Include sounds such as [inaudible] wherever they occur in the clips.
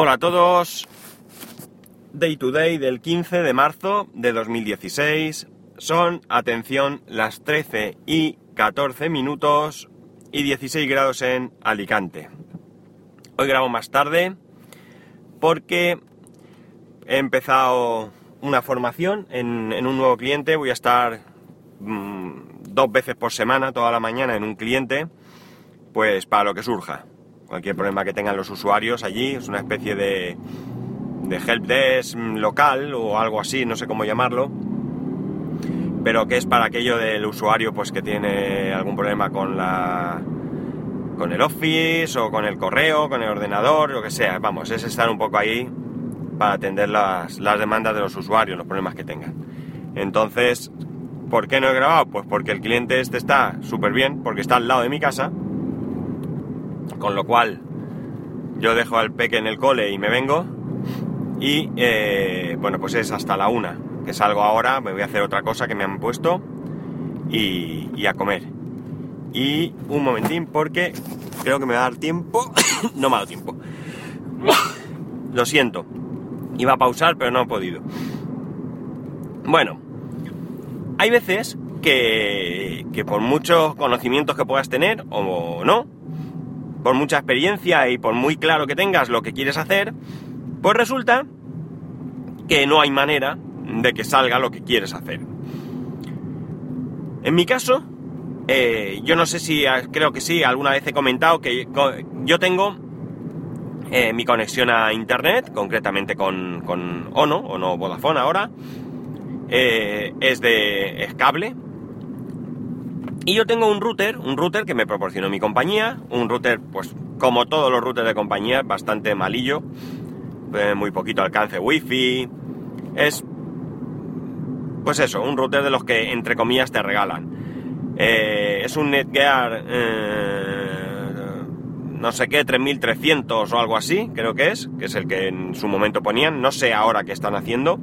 Hola a todos. Day to day del 15 de marzo de 2016. Son, atención, las 13 y 14 minutos y 16 grados en Alicante. Hoy grabo más tarde porque he empezado una formación en, un nuevo cliente. Voy a estar mmm, dos veces por semana, toda la mañana, en un cliente, pues para lo que surja. Cualquier problema que tengan los usuarios allí, es una especie de, de helpdesk local o algo así, no sé cómo llamarlo, pero que es para aquello del usuario pues que tiene algún problema con la con el Office o con el correo, con el ordenador, lo que sea. Vamos, es estar un poco ahí para atender las, las demandas de los usuarios, los problemas que tengan. Entonces, ¿por qué no he grabado? Pues porque el cliente este está súper bien, porque está al lado de mi casa, con lo cual yo dejo al peque en el cole y me vengo, y eh, bueno, pues es hasta la una, que salgo ahora, me voy a hacer otra cosa que me han puesto, y, a comer. Y un momentín, porque creo que me va a dar tiempo, [coughs] no me ha dado tiempo. Lo siento. Iba a pausar, pero no he podido. Bueno, hay veces que, que, por muchos conocimientos que puedas tener, o no, por mucha experiencia y por muy claro que tengas lo que quieres hacer, pues resulta que no hay manera de que salga lo que quieres hacer. En mi caso, eh, yo no sé si, creo que sí, alguna vez he comentado que yo tengo eh, mi conexión a internet, concretamente con, con Ono, Ono Vodafone ahora, eh, es de es cable. Y yo tengo un router, un router que me proporcionó mi compañía, un router, pues como todos los routers de compañía, bastante malillo, eh, muy poquito alcance wifi, es, pues eso, un router de los que entre comillas te regalan. Eh, es un Netgear, eh, no sé qué, 3300 o algo así, creo que es, que es el que en su momento ponían, no sé ahora qué están haciendo.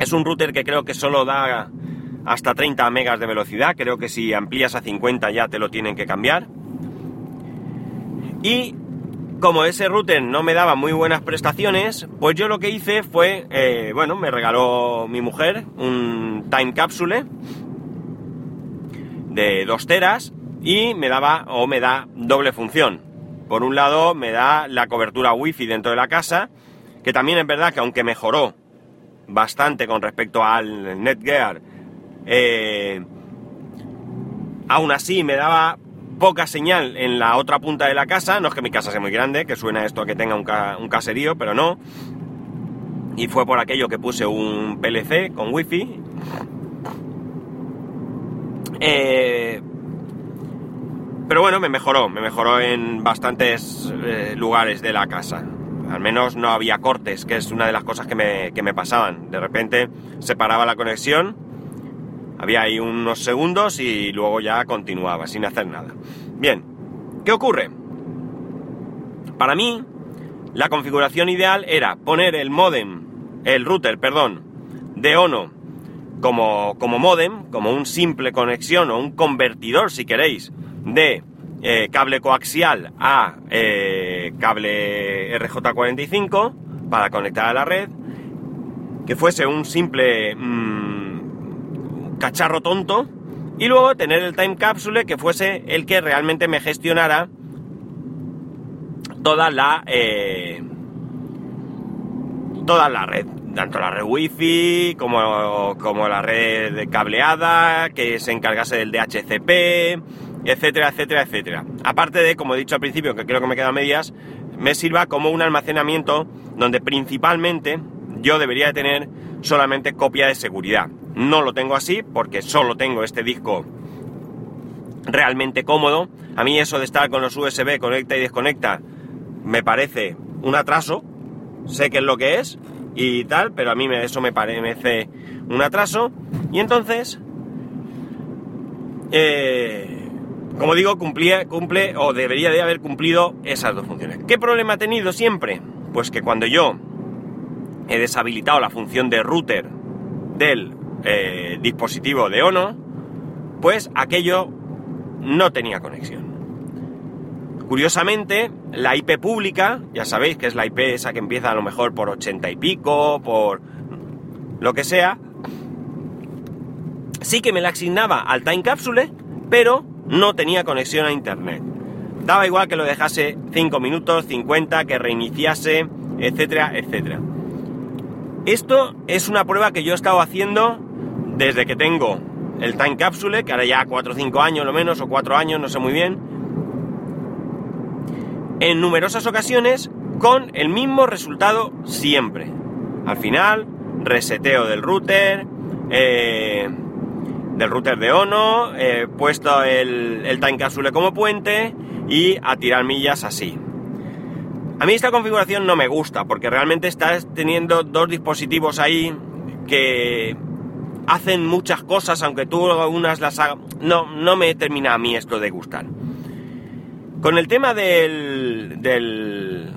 Es un router que creo que solo da hasta 30 megas de velocidad, creo que si amplías a 50 ya te lo tienen que cambiar. Y como ese router no me daba muy buenas prestaciones, pues yo lo que hice fue, eh, bueno, me regaló mi mujer un time capsule de 2 teras y me daba o me da doble función. Por un lado me da la cobertura wifi dentro de la casa, que también es verdad que aunque mejoró bastante con respecto al Netgear, eh, aún así me daba poca señal en la otra punta de la casa, no es que mi casa sea muy grande, que suena esto a que tenga un, ca un caserío, pero no. Y fue por aquello que puse un PLC con wifi eh, pero bueno, me mejoró, me mejoró en bastantes eh, lugares de la casa. Al menos no había cortes, que es una de las cosas que me, que me pasaban. De repente se paraba la conexión, había ahí unos segundos y luego ya continuaba sin hacer nada. Bien, ¿qué ocurre? Para mí, la configuración ideal era poner el modem, el router, perdón, de Ono como, como modem, como un simple conexión o un convertidor, si queréis, de eh, cable coaxial a eh, cable RJ45 para conectar a la red, que fuese un simple mmm, cacharro tonto, y luego tener el time capsule que fuese el que realmente me gestionara toda la eh, toda la red tanto la red wifi como, como la red cableada, que se encargase del DHCP, etcétera, etcétera, etcétera. Aparte de, como he dicho al principio, que creo que me quedan medias, me sirva como un almacenamiento donde principalmente yo debería de tener solamente copia de seguridad. No lo tengo así porque solo tengo este disco realmente cómodo. A mí eso de estar con los USB conecta y desconecta me parece un atraso. Sé que es lo que es, y tal, pero a mí eso me parece un atraso. Y entonces, eh, como digo, cumplía, cumple o debería de haber cumplido esas dos funciones. ¿Qué problema ha tenido siempre? Pues que cuando yo he deshabilitado la función de router del eh, dispositivo de Ono, pues aquello no tenía conexión. curiosamente, la IP pública, ya sabéis que es la IP esa que empieza a lo mejor por 80 y pico, por lo que sea, sí que me la asignaba al time capsule, pero no tenía conexión a internet. Daba igual que lo dejase 5 minutos, 50, que reiniciase, etcétera, etcétera. Esto es una prueba que yo he estado haciendo desde que tengo el Time Capsule, que ahora ya 4 o 5 años lo menos, o 4 años, no sé muy bien, en numerosas ocasiones con el mismo resultado siempre. Al final, reseteo del router, eh, del router de Ono, puesto el, el Time Capsule como puente y a tirar millas así. A mí esta configuración no me gusta porque realmente estás teniendo dos dispositivos ahí que hacen muchas cosas, aunque tú algunas las hagas... No, no me termina a mí esto de gustar. Con el tema del, del...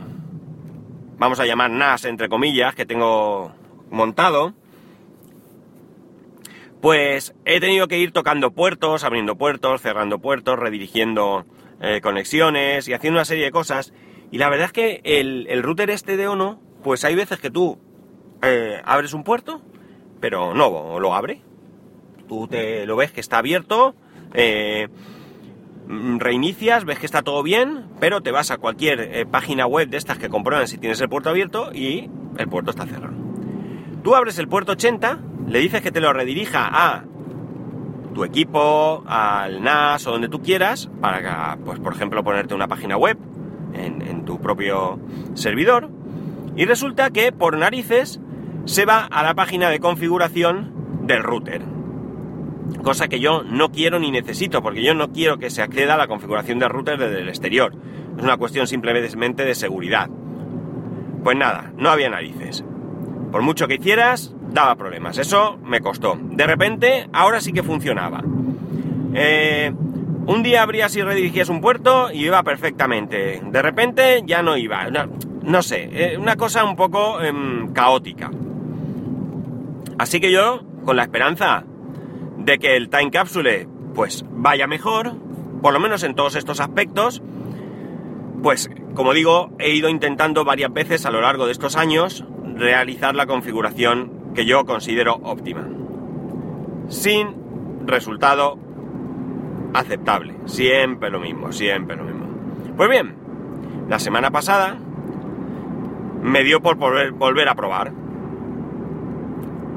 Vamos a llamar NAS, entre comillas, que tengo montado, pues he tenido que ir tocando puertos, abriendo puertos, cerrando puertos, redirigiendo eh, conexiones y haciendo una serie de cosas. Y la verdad es que el, el router este de Ono, pues hay veces que tú eh, abres un puerto pero no lo abre. Tú te lo ves que está abierto, eh, reinicias, ves que está todo bien, pero te vas a cualquier eh, página web de estas que comprueban si tienes el puerto abierto y el puerto está cerrado. Tú abres el puerto 80, le dices que te lo redirija a tu equipo, al NAS o donde tú quieras, para, pues por ejemplo, ponerte una página web en tu propio servidor, y resulta que por narices se va a la página de configuración del router. Cosa que yo no quiero ni necesito, porque yo no quiero que se acceda a la configuración del router desde el exterior. Es una cuestión simplemente de seguridad. Pues nada, no había narices. Por mucho que hicieras, daba problemas. Eso me costó. De repente, ahora sí que funcionaba. Eh, un día abrías y redirigías un puerto y iba perfectamente. De repente ya no iba. No, sé, eh, una cosa un poco em, caótica. Así que yo, con la esperanza de que el Time Capsule pues vaya mejor, por lo menos en todos estos aspectos, pues como digo, he ido intentando varias veces a lo largo de estos años realizar la configuración que yo considero óptima. Sin resultado aceptable. Siempre lo mismo, siempre lo mismo. Pues bien, la semana pasada me dio por volver, volver a probar.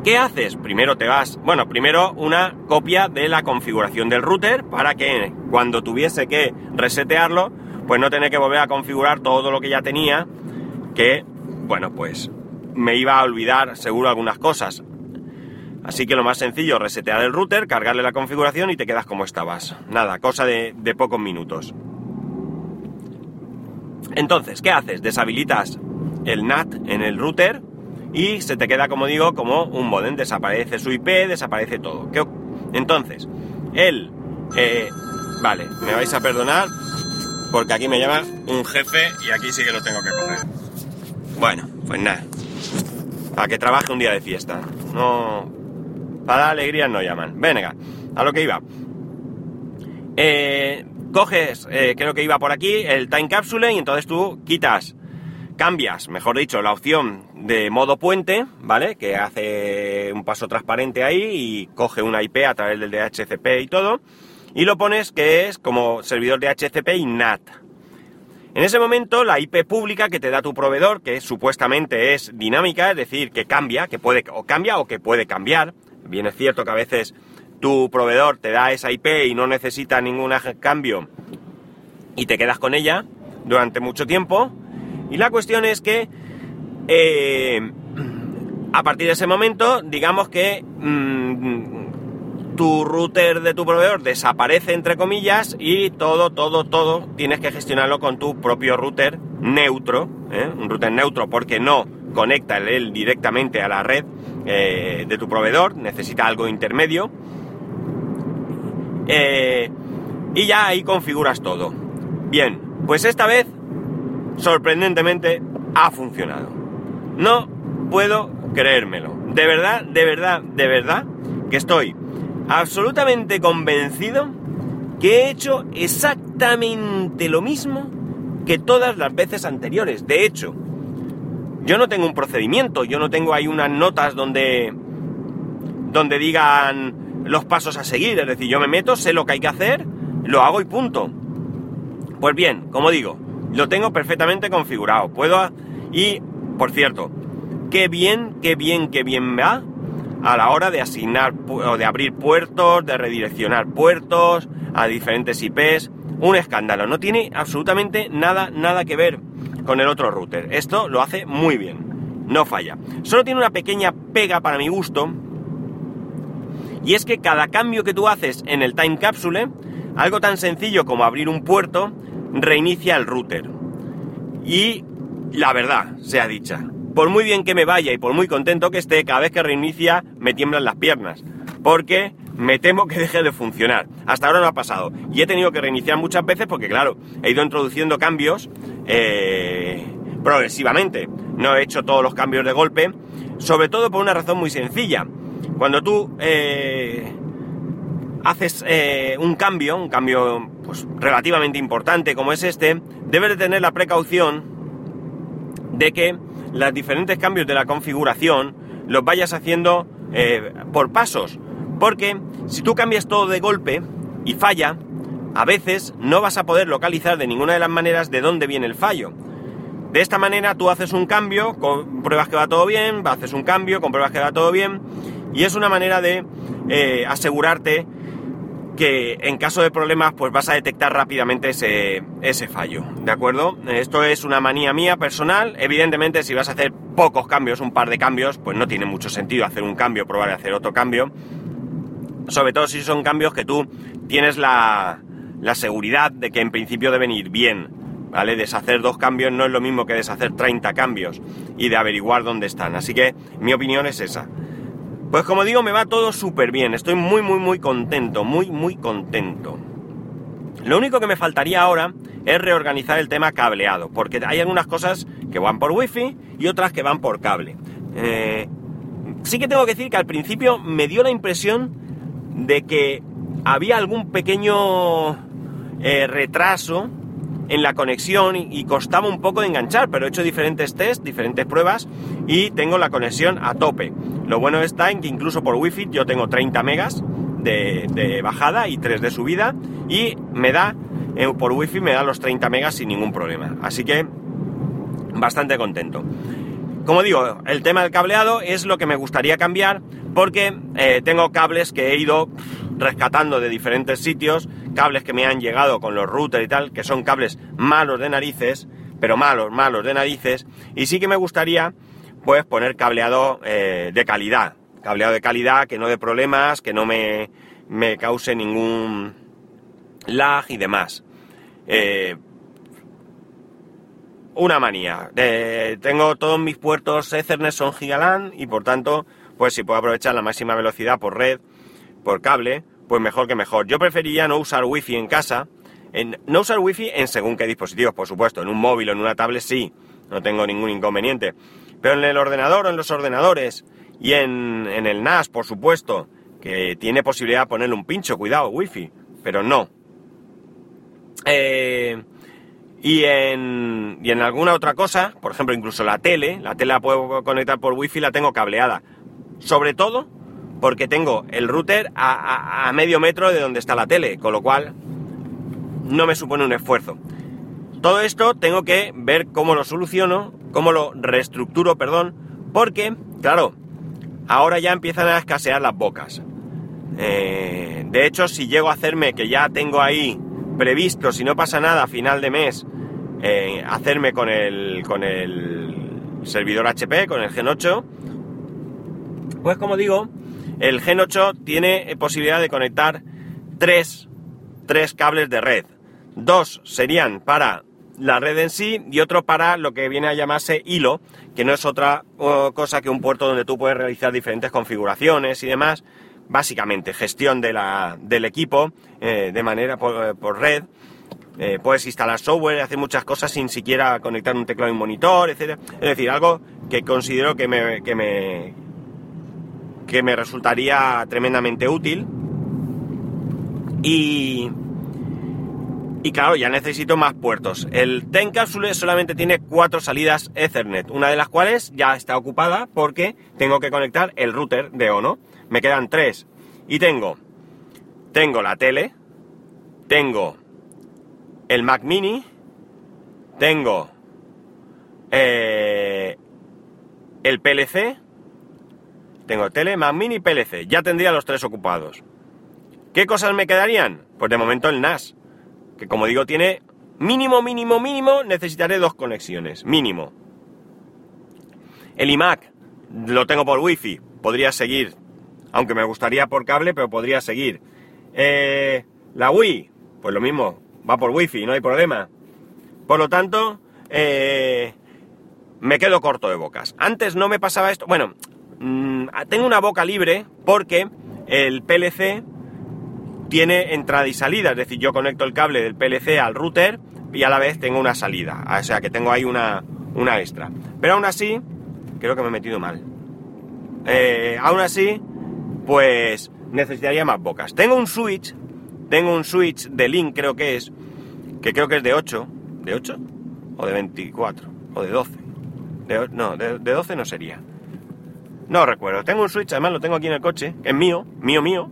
¿Qué haces? Primero te vas, bueno, primero una copia de la configuración del router para que cuando tuviese que resetearlo, pues no tener que volver a configurar todo lo que ya tenía, que, bueno, pues me iba a olvidar seguro algunas cosas. Así que lo más sencillo, resetear el router, cargarle la configuración y te quedas como estabas. Nada, cosa de, de pocos minutos. Entonces, ¿qué haces? Deshabilitas el NAT en el router y se te queda, como digo, como un modem. Desaparece su IP, desaparece todo. Entonces, él... Eh, vale, me vais a perdonar porque aquí me llama un jefe y aquí sí que lo tengo que coger. Bueno, pues nada. Para que trabaje un día de fiesta. No... Para alegría no llaman. Venga, a lo que iba. Eh, coges, eh, creo que iba por aquí, el time capsule y entonces tú quitas cambias, mejor dicho, la opción de modo puente, ¿vale? Que hace un paso transparente ahí y coge una IP a través del DHCP y todo, y lo pones que es como servidor DHCP y NAT. En ese momento, la IP pública que te da tu proveedor, que supuestamente es dinámica, es decir, que cambia, que puede, o cambia o que puede cambiar. Bien es cierto que a veces tu proveedor te da esa IP y no necesita ningún cambio y te quedas con ella durante mucho tiempo, y la cuestión es que eh, a partir de ese momento, digamos que mm, tu router de tu proveedor desaparece entre comillas y todo, todo, todo tienes que gestionarlo con tu propio router neutro, ¿eh? un router neutro porque no conecta él directamente a la red eh, de tu proveedor, necesita algo intermedio. y ya ahí configuras todo. Bien, pues esta vez sorprendentemente ha funcionado. No puedo creérmelo. De verdad, de verdad, de verdad que estoy absolutamente convencido que he hecho exactamente lo mismo que todas las veces anteriores. De hecho, yo no tengo un procedimiento, yo no tengo ahí unas notas donde, donde digan los pasos a seguir. Es decir, yo me meto, sé lo que hay que hacer, lo hago y punto. Pues bien, como digo, lo tengo perfectamente configurado. Puedo... Y, por cierto, qué bien, qué bien, qué bien va a la hora de asignar o de abrir puertos, de redireccionar puertos a diferentes IPs. Un escándalo. No tiene absolutamente nada, nada que ver con el otro router. Esto lo hace muy bien. No falla. Solo tiene una pequeña pega para mi gusto. Y es que cada cambio que tú haces en el time capsule, algo tan sencillo como abrir un puerto, reinicia el router. Y la verdad, sea dicha, por muy bien que me vaya y por muy contento que esté, cada vez que reinicia me tiemblan las piernas. Porque me temo que deje de funcionar. Hasta ahora no ha pasado. Y he tenido que reiniciar muchas veces porque, claro, he ido introduciendo cambios eh, progresivamente. No he hecho todos los cambios de golpe. Sobre todo por una razón muy sencilla. Cuando tú eh, haces eh, un cambio, un cambio pues, relativamente importante como es este, debes de tener la precaución de que los diferentes cambios de la configuración los vayas haciendo eh, por pasos. Porque si tú cambias todo de golpe y falla, a veces no vas a poder localizar de ninguna de las maneras de dónde viene el fallo. De esta manera tú haces un cambio, compruebas que va todo bien, haces un cambio, compruebas que va todo bien, y es una manera de eh, asegurarte que en caso de problemas pues vas a detectar rápidamente ese, ese fallo, ¿de acuerdo? Esto es una manía mía personal, evidentemente si vas a hacer pocos cambios, un par de cambios, pues no tiene mucho sentido hacer un cambio, probar a hacer otro cambio, sobre todo si son cambios que tú tienes la, la seguridad de que en principio deben ir bien, ¿vale? Deshacer dos cambios no es lo mismo que deshacer 30 cambios y de averiguar dónde están, así que mi opinión es esa. Pues como digo, me va todo súper bien, estoy muy, muy, muy contento, muy, muy contento. Lo único que me faltaría ahora es reorganizar el tema cableado, porque hay algunas cosas que van por wifi y otras que van por cable. Eh, sí que tengo que decir que al principio me dio la impresión de que había algún pequeño eh, retraso en la conexión y, costaba un poco de enganchar, pero he hecho diferentes tests, diferentes pruebas y tengo la conexión a tope. Lo bueno está en que incluso por wifi yo tengo 30 megas de, bajada y 3 de subida y me da, eh, por wifi me da los 30 megas sin ningún problema. Así que bastante contento. Como digo, el tema del cableado es lo que me gustaría cambiar porque eh, tengo cables que he ido rescatando de diferentes sitios, cables que me han llegado con los routers y tal, que son cables malos de narices, pero malos, malos de narices, y sí que me gustaría pues poner cableado eh, de calidad, cableado de calidad que no dé problemas, que no me, me cause ningún lag y demás. Eh, una manía. tengo todos mis puertos Ethernet son Gigaland y por tanto, pues si puedo aprovechar la máxima velocidad por red, por cable, pues mejor que mejor. Yo preferiría no usar wifi en casa, en, no usar wifi en según qué dispositivos, por supuesto, en un móvil o en una tablet sí, no tengo ningún inconveniente. Pero en el ordenador o en los ordenadores y en, el NAS, por supuesto, que tiene posibilidad de ponerle un pincho, cuidado, wifi, pero no. Eh, y, en, y en alguna otra cosa, por ejemplo, incluso la tele, la tele la puedo conectar por wifi, la tengo cableada. Sobre todo porque tengo el router a, medio metro de donde está la tele, con lo cual no me supone un esfuerzo. Todo esto tengo que ver cómo lo soluciono, cómo lo reestructuro, perdón, porque, claro, ahora ya empiezan a escasear las bocas. Eh, de hecho, si llego a hacerme, que ya tengo ahí previsto, si no pasa nada a final de mes, eh, hacerme con el, con el servidor HP, con el Gen 8, pues como digo, el Gen 8 tiene posibilidad de conectar tres, tres cables de red. Dos serían para la red en sí y otro para lo que viene a llamarse hilo, que no es otra cosa que un puerto donde tú puedes realizar diferentes configuraciones y demás, básicamente gestión de la, del equipo eh, de manera por, red. Eh, puedes instalar software, hacer muchas cosas sin siquiera conectar un teclado y un monitor, etc. Es decir, algo que considero que me, que me, que me resultaría tremendamente útil. Y, y claro, ya necesito más puertos. El Ten Capsule solamente tiene cuatro salidas Ethernet, una de las cuales ya está ocupada porque tengo que conectar el router de Ono. Me quedan tres. Y tengo, tengo la tele, tengo el Mac Mini, tengo eh, el PLC, tengo tele, Mac Mini y PLC. Ya tendría los tres ocupados. ¿Qué cosas me quedarían? Pues de momento el NAS, que como digo tiene mínimo, mínimo, mínimo, necesitaré dos conexiones, mínimo. El iMac lo tengo por Wi-Fi, podría seguir, aunque me gustaría por cable, pero podría seguir. Eh, la Wii, pues lo mismo, va por Wi-Fi, no hay problema. Por lo tanto, eh, me quedo corto de bocas. Antes no me pasaba esto. Bueno, mm, tengo una boca libre porque el PLC tiene entrada y salida. Es decir, yo conecto el cable del PLC al router y a la vez tengo una salida. O sea que tengo ahí una, una extra. Pero aún así, creo que me he metido mal. Eh, aún así, pues necesitaría más bocas. Tengo un switch, tengo un switch de link, creo que es, que creo que es de 8. ¿De 8? ¿O de 24? ¿O de 12? no, de, 12 no sería. No recuerdo. Tengo un switch, además lo tengo aquí en el coche, es mío, mío, mío.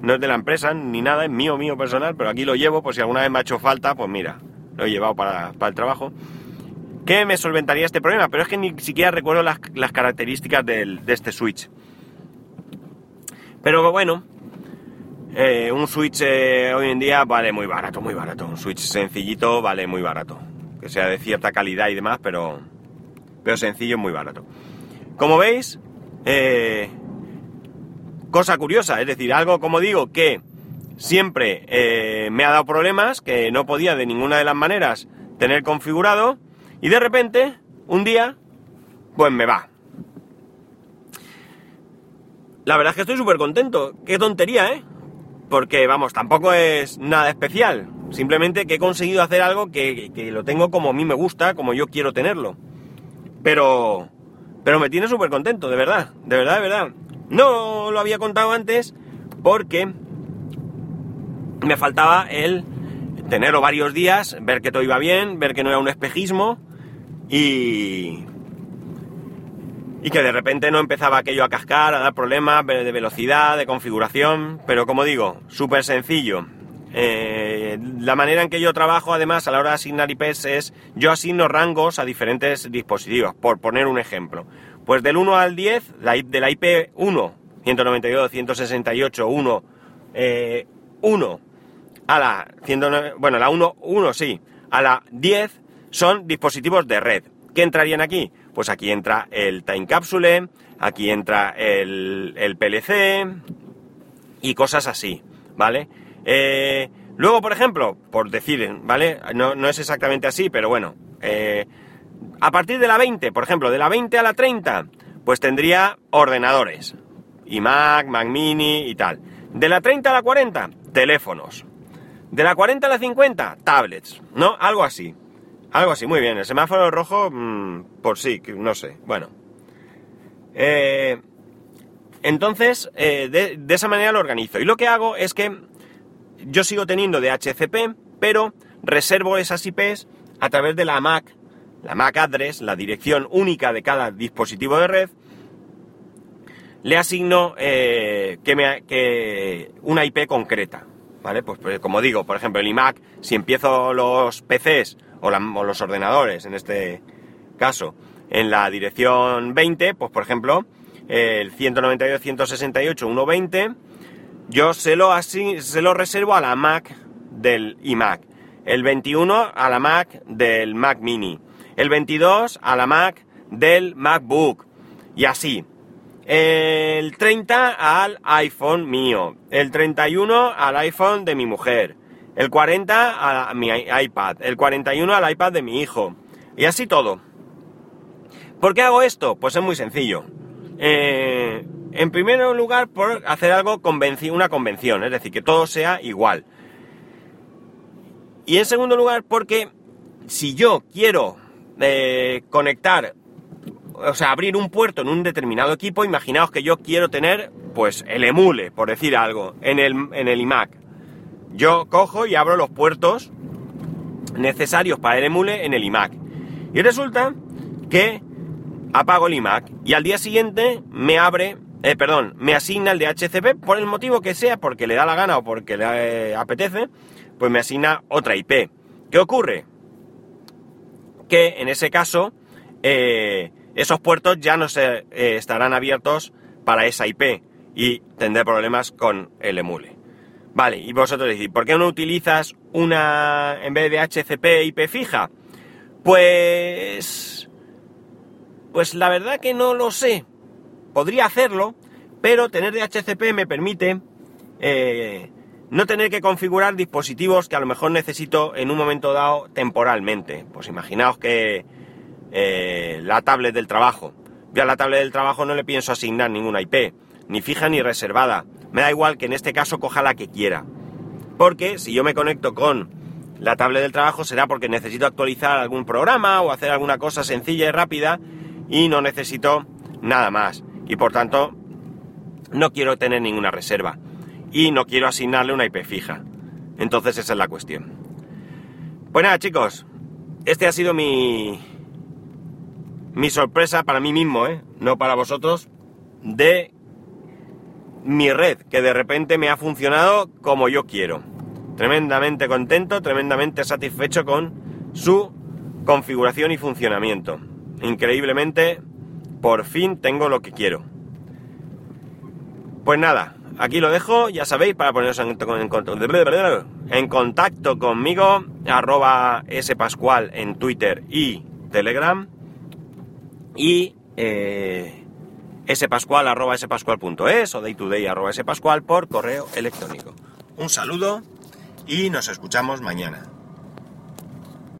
No es de la empresa ni nada, es mío, mío personal, pero aquí lo llevo por si alguna vez me ha hecho falta, pues mira, lo he llevado para, el trabajo. ¿Qué me solventaría este problema? Pero es que ni siquiera recuerdo las, características de este switch. Pero bueno, eh, un switch eh, hoy en día vale muy barato, muy barato. Un switch sencillito vale muy barato. Que sea de cierta calidad y demás, pero, pero sencillo muy barato. Como veis, eh, cosa curiosa, es decir, algo como digo que siempre eh, me ha dado problemas, que no podía de ninguna de las maneras tener configurado, y de repente, un día, pues me va. La verdad es que estoy súper contento. Qué tontería, ¿eh? Porque, vamos, tampoco es nada especial. Simplemente que he conseguido hacer algo que, que lo tengo como a mí me gusta, como yo quiero tenerlo. Pero... Pero me tiene súper contento, de verdad, de verdad, de verdad. No lo había contado antes porque me faltaba el tenerlo varios días, ver que todo iba bien, ver que no era un espejismo y... Y que de repente no empezaba aquello a cascar, a dar problemas de velocidad, de configuración, pero como digo, súper sencillo. Eh, la manera en que yo trabajo, además, a la hora de asignar IPs es, yo asigno rangos a diferentes dispositivos, por poner un ejemplo. Pues del 1 al 10, la, de la IP 1, 192, 168, 1, 1 a la, bueno, la 1, 1 sí, a la 10 son dispositivos de red. ¿Qué entrarían aquí? Pues aquí entra el Time Capsule, aquí entra el, el PLC y cosas así, ¿vale? Eh, luego, por ejemplo, por decir, ¿vale? No, no es exactamente así, pero bueno, eh, a partir de la 20, por ejemplo, de la 20 a la 30, pues tendría ordenadores. iMac, Mac Mini y tal. De la 30 a la 40, teléfonos. De la 40 a la 50, tablets. ¿No? Algo así. Algo así, muy bien. El semáforo rojo, mm, por sí, no sé. Bueno. Eh, entonces, eh, de, de, esa manera lo organizo. Y lo que hago es que yo sigo teniendo de HCP, pero reservo esas IPs a través de la Mac la MAC address, la dirección única de cada dispositivo de red, le asigno eh, que me, que una IP concreta. ¿Vale? Pues, pues, como digo, por ejemplo, el iMac, si empiezo los PCs o, los ordenadores, en este caso, en la dirección 20, pues por ejemplo, el 192.168.1.20, yo se lo, así, se lo reservo a la Mac del iMac. El 21 a la Mac del Mac Mini el 22 a la Mac del MacBook y así. El 30 al iPhone mío, el 31 al iPhone de mi mujer, el 40 a mi iPad, el 41 al iPad de mi hijo y así todo. ¿Por qué hago esto? Pues es muy sencillo. Eh, en primer lugar, por hacer algo una convención, es decir, que todo sea igual. Y en segundo lugar, porque si yo quiero conectar, o sea, abrir un puerto en un determinado equipo, imaginaos que yo quiero tener, pues, el emule, por decir algo, en el, en el iMac. Yo cojo y abro los puertos necesarios para el emule en el iMac. Y resulta que apago el iMac y al día siguiente me abre, eh, perdón, me asigna el de HCP por el motivo que sea, porque le da la gana o porque le eh, apetece, pues me asigna otra IP. ¿Qué ocurre? Que en ese caso eh, esos puertos ya no se estarán abiertos para esa IP y tendré problemas con el emule. Vale, y vosotros decís, ¿por qué no utilizas una en vez de HCP IP fija? Pues pues la verdad que no lo sé. Podría hacerlo, pero tener DHCP me permite eh, no tener que configurar dispositivos que a lo mejor necesito en un momento dado temporalmente. Pues imaginaos que eh, la tablet del trabajo. Yo a la tablet del trabajo no le pienso asignar ninguna IP, ni fija ni reservada. Me da igual que en este caso coja la que quiera. Porque si yo me conecto con la tablet del trabajo será porque necesito actualizar algún programa o hacer alguna cosa sencilla y rápida y no necesito nada más. Y por tanto, no quiero tener ninguna reserva. Y no quiero asignarle una IP fija. Entonces esa es la cuestión. Pues nada, chicos. Este ha sido mi. Mi sorpresa para mí mismo, ¿eh? No para vosotros. De mi red, que de repente me ha funcionado como yo quiero. Tremendamente contento, tremendamente satisfecho con su configuración y funcionamiento increíblemente, por fin tengo lo que quiero. Pues nada, aquí lo dejo, ya sabéis, para poneros en, contacto conmigo, arroba spascual en Twitter y Telegram, y eh, spascual arroba spascual.es o daytoday arroba spascual por correo electrónico. Un saludo y nos escuchamos mañana.